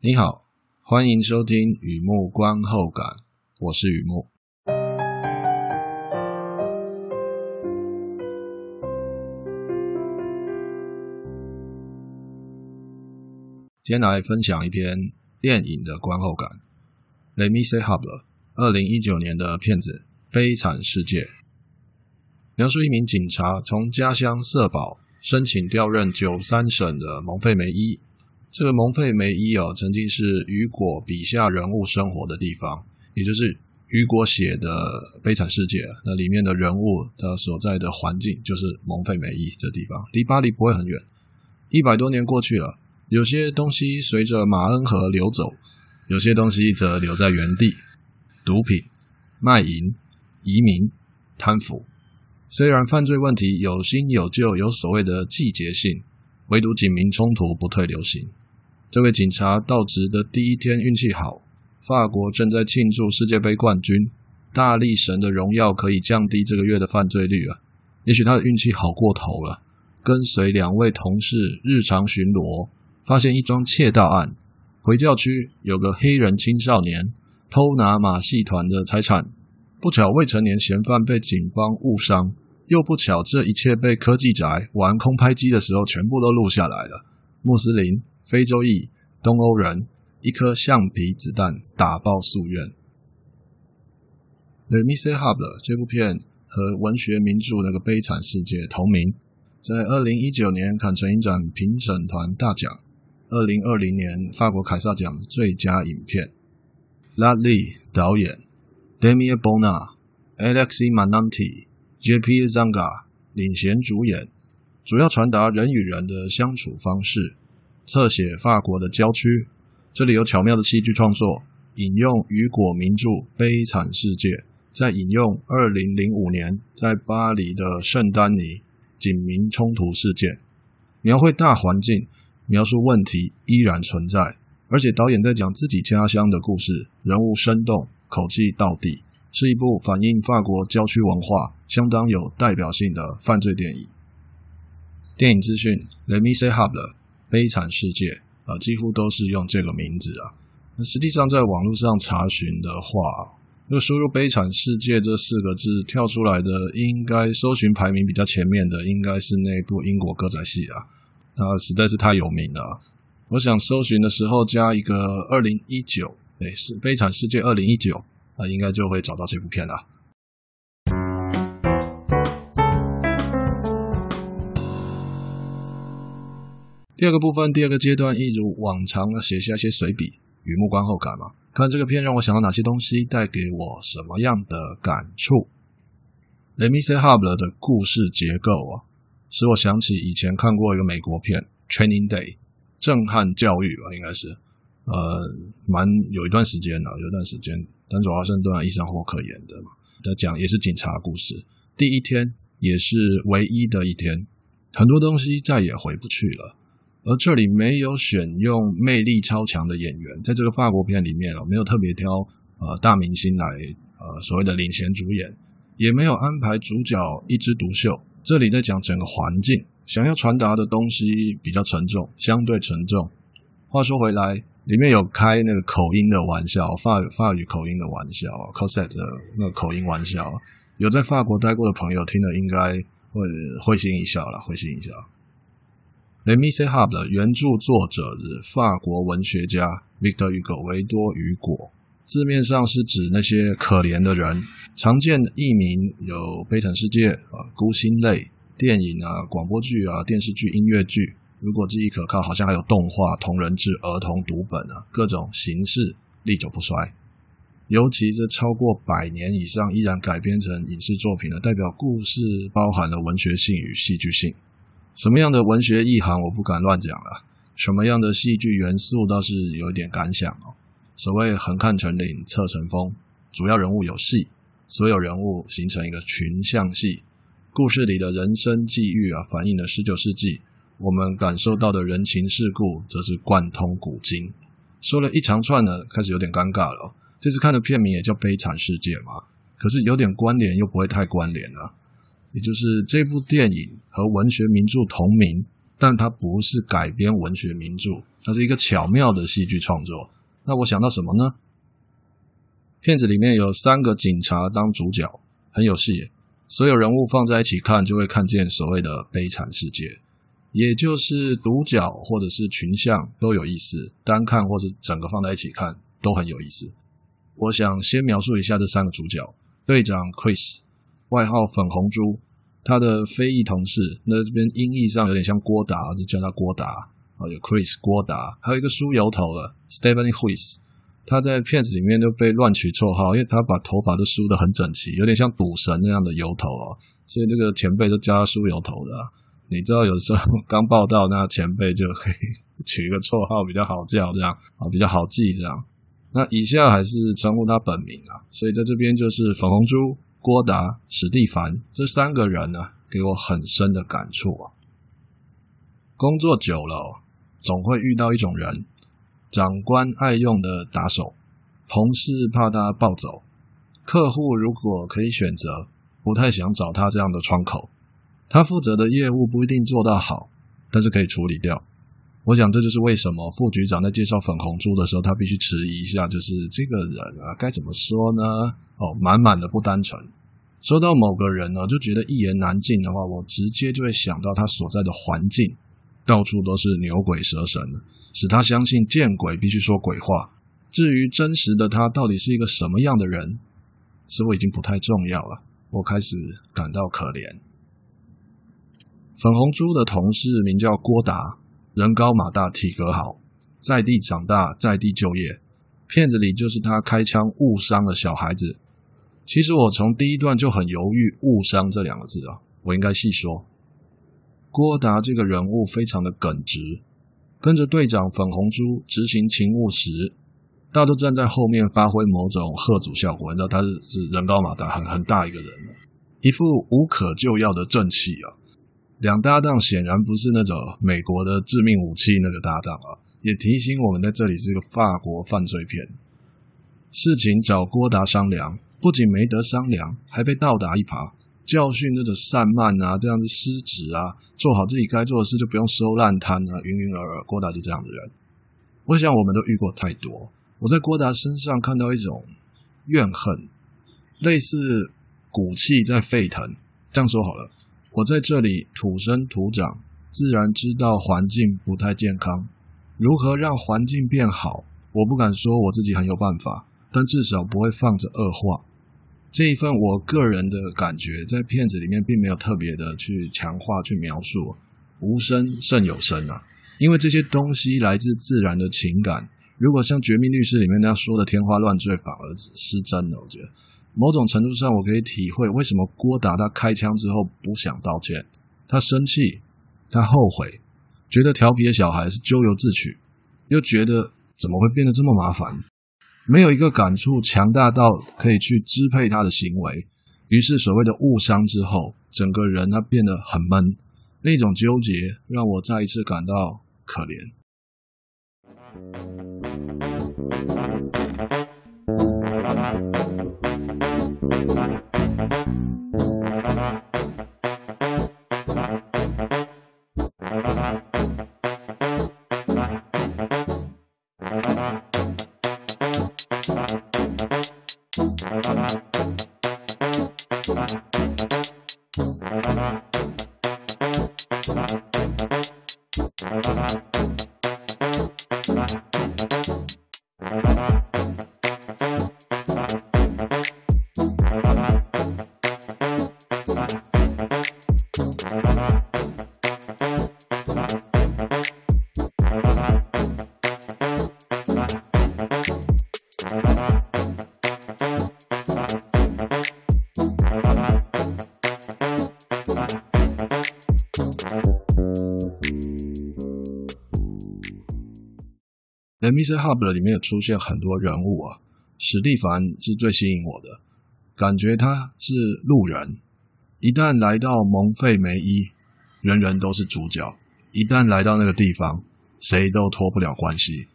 你好，欢迎收听雨木观后感，我是雨木。今天来分享一篇电影的观后感。Les Misérables，二零一九年的片子《悲惨世界》，描述一名警察从家乡社保申请调任九三省的蒙费梅伊。这个蒙费梅伊哦，曾经是雨果笔下人物生活的地方，也就是雨果写的《悲惨世界》那里面的人物他所在的环境，就是蒙费梅伊这地方，离巴黎不会很远。一百多年过去了，有些东西随着马恩河流走，有些东西则留在原地。毒品、卖淫、移民、贪腐，虽然犯罪问题有新有旧，有所谓的季节性，唯独警民冲突不退流行。这位警察到职的第一天运气好，法国正在庆祝世界杯冠军，大力神的荣耀可以降低这个月的犯罪率啊！也许他的运气好过头了，跟随两位同事日常巡逻，发现一桩窃盗案，回教区有个黑人青少年偷拿马戏团的财产，不巧未成年嫌犯被警方误伤，又不巧这一切被科技宅玩空拍机的时候全部都录下来了，穆斯林。非洲裔、东欧人，一颗橡皮子弹打爆夙愿。《The Misérables》这部片和文学名著那个《悲惨世界》同名，在二零一九年坎城影展评审团大奖，二零二零年法国凯撒奖最佳影片。Lat Ly 导演，Damien Bona、Alexi Mananti、JP Zanga 领衔主演，主要传达人与人的相处方式。侧写法国的郊区，这里有巧妙的戏剧创作，引用雨果名著《悲惨世界》，再引用二零零五年在巴黎的圣丹尼警民冲突事件，描绘大环境，描述问题依然存在，而且导演在讲自己家乡的故事，人物生动，口气到底，是一部反映法国郊区文化相当有代表性的犯罪电影。电影资讯：Let Misérables。悲惨世界啊，几乎都是用这个名字啊。那实际上，在网络上查询的话，如果输入“悲惨世界”这四个字，跳出来的应该搜寻排名比较前面的，应该是那部英国歌仔戏啊。那实在是太有名了。我想搜寻的时候加一个二零一九，诶，是《悲惨世界》二零一九，那应该就会找到这部片了。第二个部分，第二个阶段，一如往常的写下一些随笔，雨木观后感嘛。看这个片让我想到哪些东西，带给我什么样的感触？Les Misérables 的故事结构啊，使我想起以前看过一个美国片《Training Day》，震撼教育吧，应该是，呃，蛮有一段时间了，有一段时间，丹佐华盛顿、伊桑霍克演的嘛，在讲也是警察故事。第一天也是唯一的一天，很多东西再也回不去了。而这里没有选用魅力超强的演员，在这个法国片里面哦，没有特别挑呃大明星来呃所谓的领衔主演，也没有安排主角一枝独秀。这里在讲整个环境，想要传达的东西比较沉重，相对沉重。话说回来，里面有开那个口音的玩笑，法法语口音的玩笑，Cosette 的那个口音玩笑，有在法国待过的朋友听了应该会会心一笑了，会心一笑。Les Misérables 的原著作者是法国文学家 Victor Hugo 维多雨果，字面上是指那些可怜的人。常见的译名有《悲惨世界》啊，《孤星泪》电影啊、广播剧啊、电视剧、音乐剧。如果记忆可靠，好像还有动画、同人志、儿童读本啊，各种形式历久不衰。尤其是超过百年以上依然改编成影视作品的，代表故事包含了文学性与戏剧性。什么样的文学意涵我不敢乱讲了，什么样的戏剧元素倒是有一点感想哦。所谓横看成岭侧成峰，主要人物有戏，所有人物形成一个群像戏。故事里的人生际遇啊，反映了十九世纪我们感受到的人情世故，则是贯通古今。说了一长串呢，开始有点尴尬了。这次看的片名也叫《悲惨世界》嘛，可是有点关联，又不会太关联了。也就是这部电影和文学名著同名，但它不是改编文学名著，它是一个巧妙的戏剧创作。那我想到什么呢？片子里面有三个警察当主角，很有戏。所有人物放在一起看，就会看见所谓的悲惨世界，也就是独角或者是群像都有意思，单看或是整个放在一起看都很有意思。我想先描述一下这三个主角：队长 Chris，外号粉红猪，他的非裔同事，那这边音译上有点像郭达，就叫他郭达。啊，有 Chris 郭达，还有一个梳油头的 Stephanie Huis，。他在片子里面就被乱取绰号，因为他把头发都梳得很整齐，有点像赌神那样的油头哦，所以这个前辈都叫他梳油头的。你知道，有时候刚报到，那前辈就可以取一个绰号比较好叫，这样啊比较好记这样。那以下还是称呼他本名啊，所以在这边就是粉红猪、郭达、史蒂凡这三个人呢，给我很深的感触。工作久了，总会遇到一种人。长官爱用的打手，同事怕他暴走，客户如果可以选择，不太想找他这样的窗口。他负责的业务不一定做到好，但是可以处理掉。我想这就是为什么副局长在介绍粉红猪的时候，他必须迟疑一下，就是这个人啊，该怎么说呢？哦，满满的不单纯。说到某个人呢，就觉得一言难尽的话，我直接就会想到他所在的环境。到处都是牛鬼蛇神，使他相信见鬼必须说鬼话。至于真实的他到底是一个什么样的人，似乎已经不太重要了。我开始感到可怜。粉红猪的同事名叫郭达，人高马大，体格好，在地长大，在地就业。片子里就是他开枪误伤了小孩子。其实我从第一段就很犹豫“误伤”这两个字啊，我应该细说。郭达这个人物非常的耿直，跟着队长粉红猪执行勤务时，大家都站在后面发挥某种贺阻效果。你知道他是是人高马大，很很大一个人，一副无可救药的正气啊。两搭档显然不是那种美国的致命武器那个搭档啊，也提醒我们在这里是一个法国犯罪片。事情找郭达商量，不仅没得商量，还被倒打一耙。教训那种散漫啊，这样子失职啊，做好自己该做的事就不用收烂摊啊，云云尔尔。郭达就这样的人，我想我们都遇过太多。我在郭达身上看到一种怨恨，类似骨气在沸腾。这样说好了，我在这里土生土长，自然知道环境不太健康。如何让环境变好？我不敢说我自己很有办法，但至少不会放着恶化。这一份我个人的感觉，在片子里面并没有特别的去强化、去描述，无声胜有声啊。因为这些东西来自自然的情感，如果像《绝命律师》里面那样说的天花乱坠，反而失真了。我觉得某种程度上，我可以体会为什么郭达他开枪之后不想道歉，他生气，他后悔，觉得调皮的小孩是咎由自取，又觉得怎么会变得这么麻烦。没有一个感触强大到可以去支配他的行为，于是所谓的误伤之后，整个人他变得很闷，那种纠结让我再一次感到可怜。《Misérables》里面有出现很多人物啊，史蒂凡是最吸引我的，感觉他是路人。一旦来到蒙费梅伊，人人都是主角；一旦来到那个地方，谁都脱不了关系。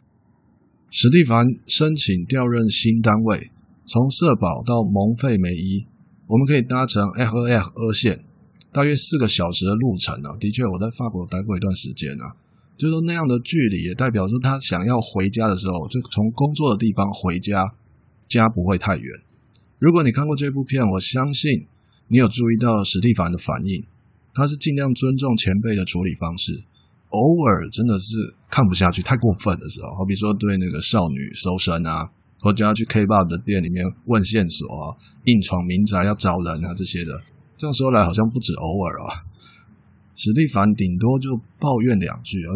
史蒂凡申请调任新单位，从社保到蒙费梅伊，我们可以搭乘 RER 二线，大约四个小时的路程啊。的确，我在法国待过一段时间啊，就是说那样的距离也代表说他想要回家的时候，就从工作的地方回家，家不会太远。如果你看过这部片，我相信你有注意到史蒂凡的反应，他是尽量尊重前辈的处理方式，偶尔真的是看不下去，太过分的时候，好比说对那个少女搜身啊。或者要去 K-pop 的店里面问线索啊，硬闯民宅要找人啊这些的，这样说来好像不止偶尔啊。史蒂凡顶多就抱怨两句，而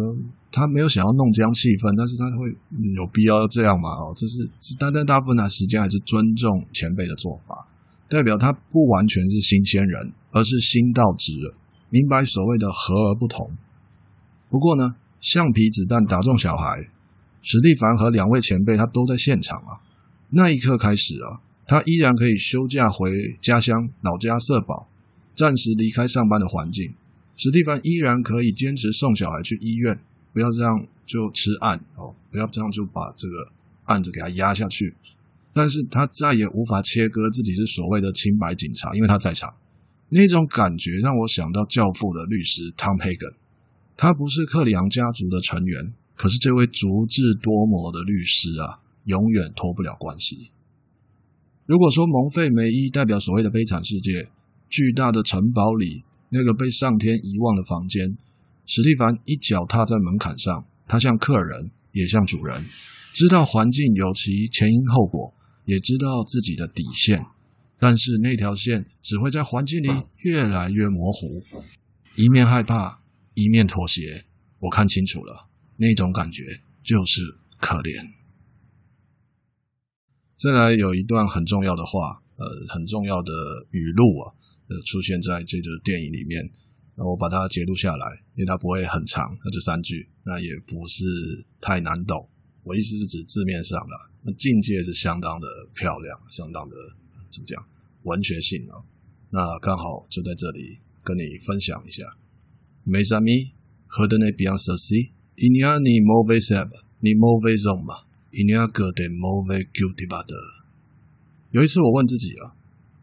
他没有想要弄僵气氛，但是他会有必要这样吗？哦，这是单单大部分的时间还是尊重前辈的做法，代表他不完全是新鲜人，而是新到职了，明白所谓的和而不同。不过呢，橡皮子弹打中小孩。史蒂凡和两位前辈，他都在现场啊。那一刻开始啊，他依然可以休假回家乡老家社保，暂时离开上班的环境。史蒂凡依然可以坚持送小孩去医院，不要这样就吃案哦，不要这样就把这个案子给他压下去。但是他再也无法切割自己是所谓的清白警察，因为他在场。那种感觉让我想到《教父》的律师 Tom Hagen，他不是克里昂家族的成员。可是这位足智多谋的律师啊，永远脱不了关系。如果说蒙费梅伊代表所谓的悲惨世界，巨大的城堡里那个被上天遗忘的房间，史蒂凡一脚踏在门槛上，他像客人，也像主人，知道环境有其前因后果，也知道自己的底线，但是那条线只会在环境里越来越模糊，一面害怕，一面妥协。我看清楚了。那种感觉就是可怜。再来有一段很重要的话，呃，很重要的语录啊，呃，出现在这个电影里面。那我把它截录下来，因为它不会很长，那这三句，那也不是太难懂。我意思是指字面上的，那境界是相当的漂亮，相当的怎么讲，文学性啊。那刚好就在这里跟你分享一下。Mes amis, retenez bien ceci. Il n'y a ni mauvais herbe, ni mauvais homme, il n'y a que des mauvais cultivateurs。有一次我问自己啊，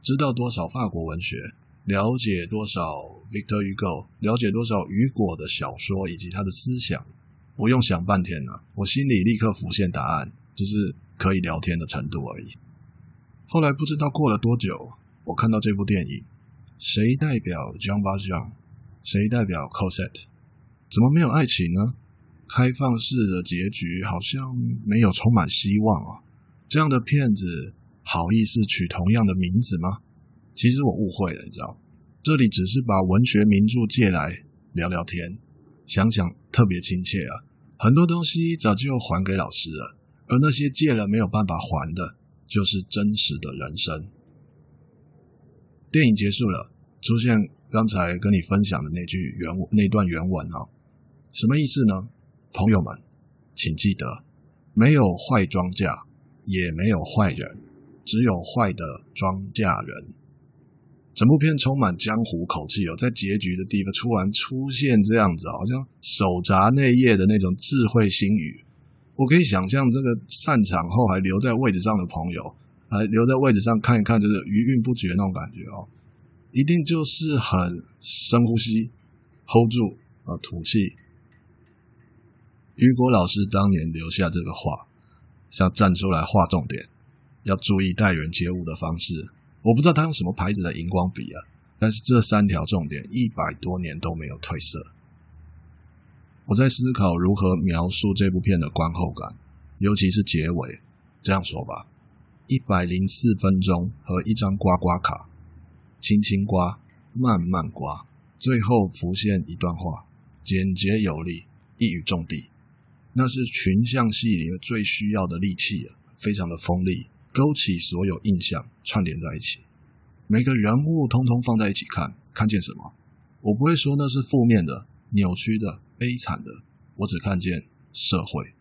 知道多少法国文学，了解多少 Victor Hugo，了解多少雨果的小说以及他的思想，不用想半天啊，我心里立刻浮现答案，就是可以聊天的程度而已。后来不知道过了多久，我看到这部电影，谁代表 Jean Valjean，谁代表 Cosette，怎么没有爱情呢？开放式的结局好像没有充满希望啊！这样的片子好意思取同样的名字吗？其实我误会了，你知道，这里只是把文学名著借来聊聊天，想想特别亲切啊！很多东西早就还给老师了，而那些借了没有办法还的，就是真实的人生。电影结束了，出现刚才跟你分享的那句原那段原文啊，什么意思呢？朋友们，请记得，没有坏庄稼，也没有坏人，只有坏的庄稼人。整部片充满江湖口气哦，在结局的地方突然出现这样子，好像手札内页的那种智慧心语。我可以想象，这个散场后还留在位置上的朋友，还留在位置上看一看，就是余韵不绝那种感觉哦，一定就是很深呼吸，hold 住啊，吐气。雨果老师当年留下这个话，想站出来画重点，要注意待人接物的方式。我不知道他用什么牌子的荧光笔啊，但是这三条重点一百多年都没有褪色。我在思考如何描述这部片的观后感，尤其是结尾。这样说吧，一百零四分钟和一张刮刮卡，轻轻刮，慢慢刮，最后浮现一段话，简洁有力，一语中的。那是群像戏里面最需要的利器啊，非常的锋利，勾起所有印象，串联在一起。每个人物通通放在一起看，看见什么？我不会说那是负面的、扭曲的、悲惨的，我只看见社会。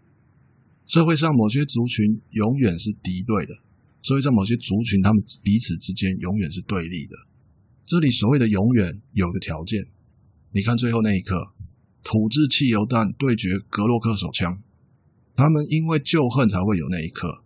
社会上某些族群永远是敌对的，社会上某些族群他们彼此之间永远是对立的。这里所谓的永远有个条件，你看最后那一刻。土制汽油弹对决格洛克手枪，他们因为旧恨才会有那一刻。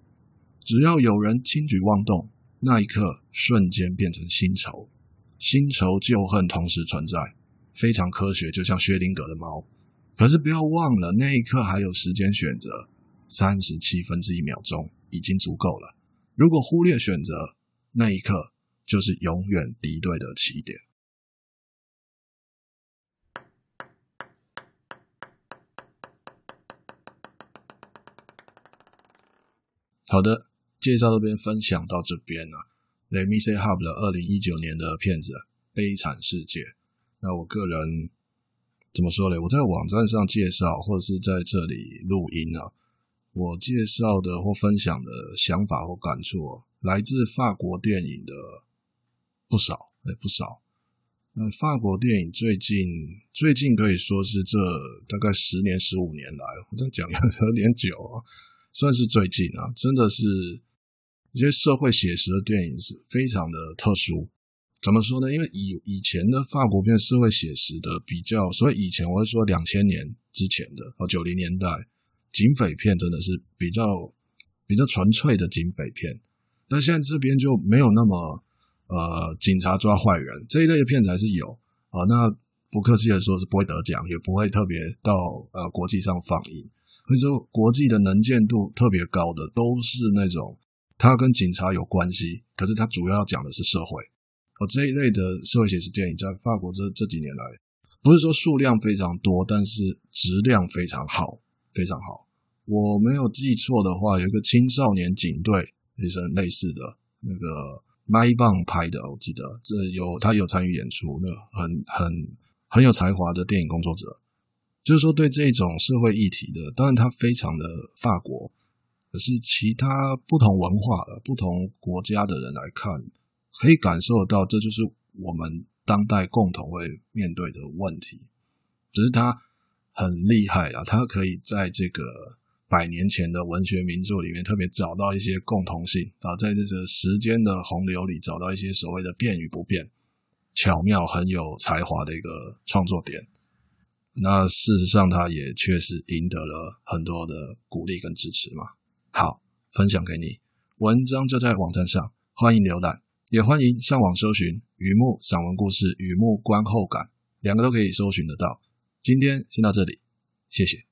只要有人轻举妄动，那一刻瞬间变成新仇。新仇旧恨同时存在，非常科学，就像薛定谔的猫。可是不要忘了，那一刻还有时间选择，三十七分之一秒钟已经足够了。如果忽略选择，那一刻就是永远敌对的起点。好的，介绍这边分享到这边啊。，Let Misérables 的二零一九年的片子《悲惨世界》。那我个人怎么说呢？我在网站上介绍，或者是在这里录音啊，我介绍的或分享的想法或感触，来自法国电影的不少，哎，不少。那法国电影最近最近可以说是这大概十年、十五年来，我这样讲有点久啊。算是最近啊，真的是这些社会写实的电影是非常的特殊。怎么说呢？因为以以前的法国片社会写实的比较，所以以前我会说两千年之前的哦，九零年代警匪片真的是比较比较纯粹的警匪片。但现在这边就没有那么呃，警察抓坏人这一类的片子还是有啊。那不客气的说，是不会得奖，也不会特别到呃国际上放映。所以说，国际的能见度特别高的都是那种，它跟警察有关系，可是它主要要讲的是社会。哦，这一类的社会写实电影在法国这这几年来，不是说数量非常多，但是质量非常好，非常好。我没有记错的话，有一个青少年警队也是类似的，那个麦棒拍的，我记得这有他有参与演出，那个很很很有才华的电影工作者。就是说，对这种社会议题的，当然他非常的法国，可是其他不同文化的、不同国家的人来看，可以感受到，这就是我们当代共同会面对的问题。只是他很厉害啊，他可以在这个百年前的文学名著里面特别找到一些共同性啊，在这个时间的洪流里找到一些所谓的变与不变，巧妙、很有才华的一个创作点。那事实上，他也确实赢得了很多的鼓励跟支持嘛。好，分享给你，文章就在网站上，欢迎浏览，也欢迎上网搜寻“雨幕散文故事”“雨幕观后感”，两个都可以搜寻得到。今天先到这里，谢谢。